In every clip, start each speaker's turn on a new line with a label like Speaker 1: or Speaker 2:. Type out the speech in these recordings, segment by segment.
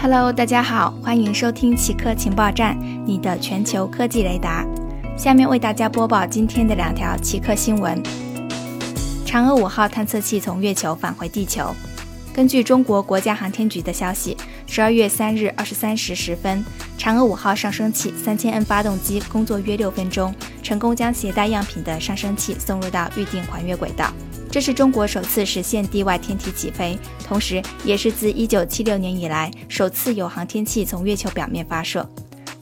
Speaker 1: Hello，大家好，欢迎收听奇客情报站，你的全球科技雷达。下面为大家播报今天的两条奇客新闻：嫦娥五号探测器从月球返回地球。根据中国国家航天局的消息，十二月三日二十三时十分，嫦娥五号上升器三千 N 发动机工作约六分钟，成功将携带样品的上升器送入到预定环月轨道。这是中国首次实现地外天体起飞，同时也是自1976年以来首次有航天器从月球表面发射。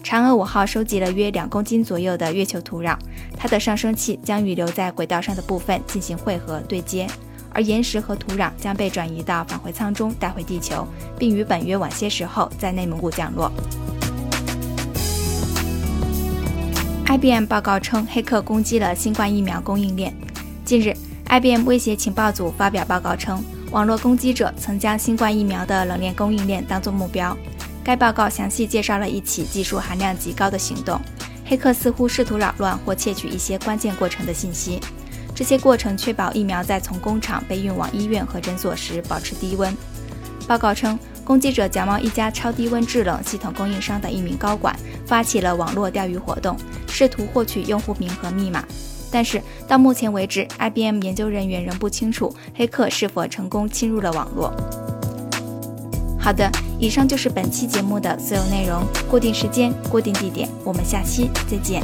Speaker 1: 嫦娥五号收集了约两公斤左右的月球土壤，它的上升器将与留在轨道上的部分进行汇合对接，而岩石和土壤将被转移到返回舱中带回地球，并于本月晚些时候在内蒙古降落。IBM 报告称，黑客攻击了新冠疫苗供应链。近日。IBM 威胁情报组发表报告称，网络攻击者曾将新冠疫苗的冷链供应链当作目标。该报告详细介绍了一起技术含量极高的行动，黑客似乎试图扰乱或窃取一些关键过程的信息。这些过程确保疫苗在从工厂被运往医院和诊所时保持低温。报告称，攻击者假冒一家超低温制冷系统供应商的一名高管，发起了网络钓鱼活动，试图获取用户名和密码。但是到目前为止，IBM 研究人员仍不清楚黑客是否成功侵入了网络。好的，以上就是本期节目的所有内容。固定时间，固定地点，我们下期再见。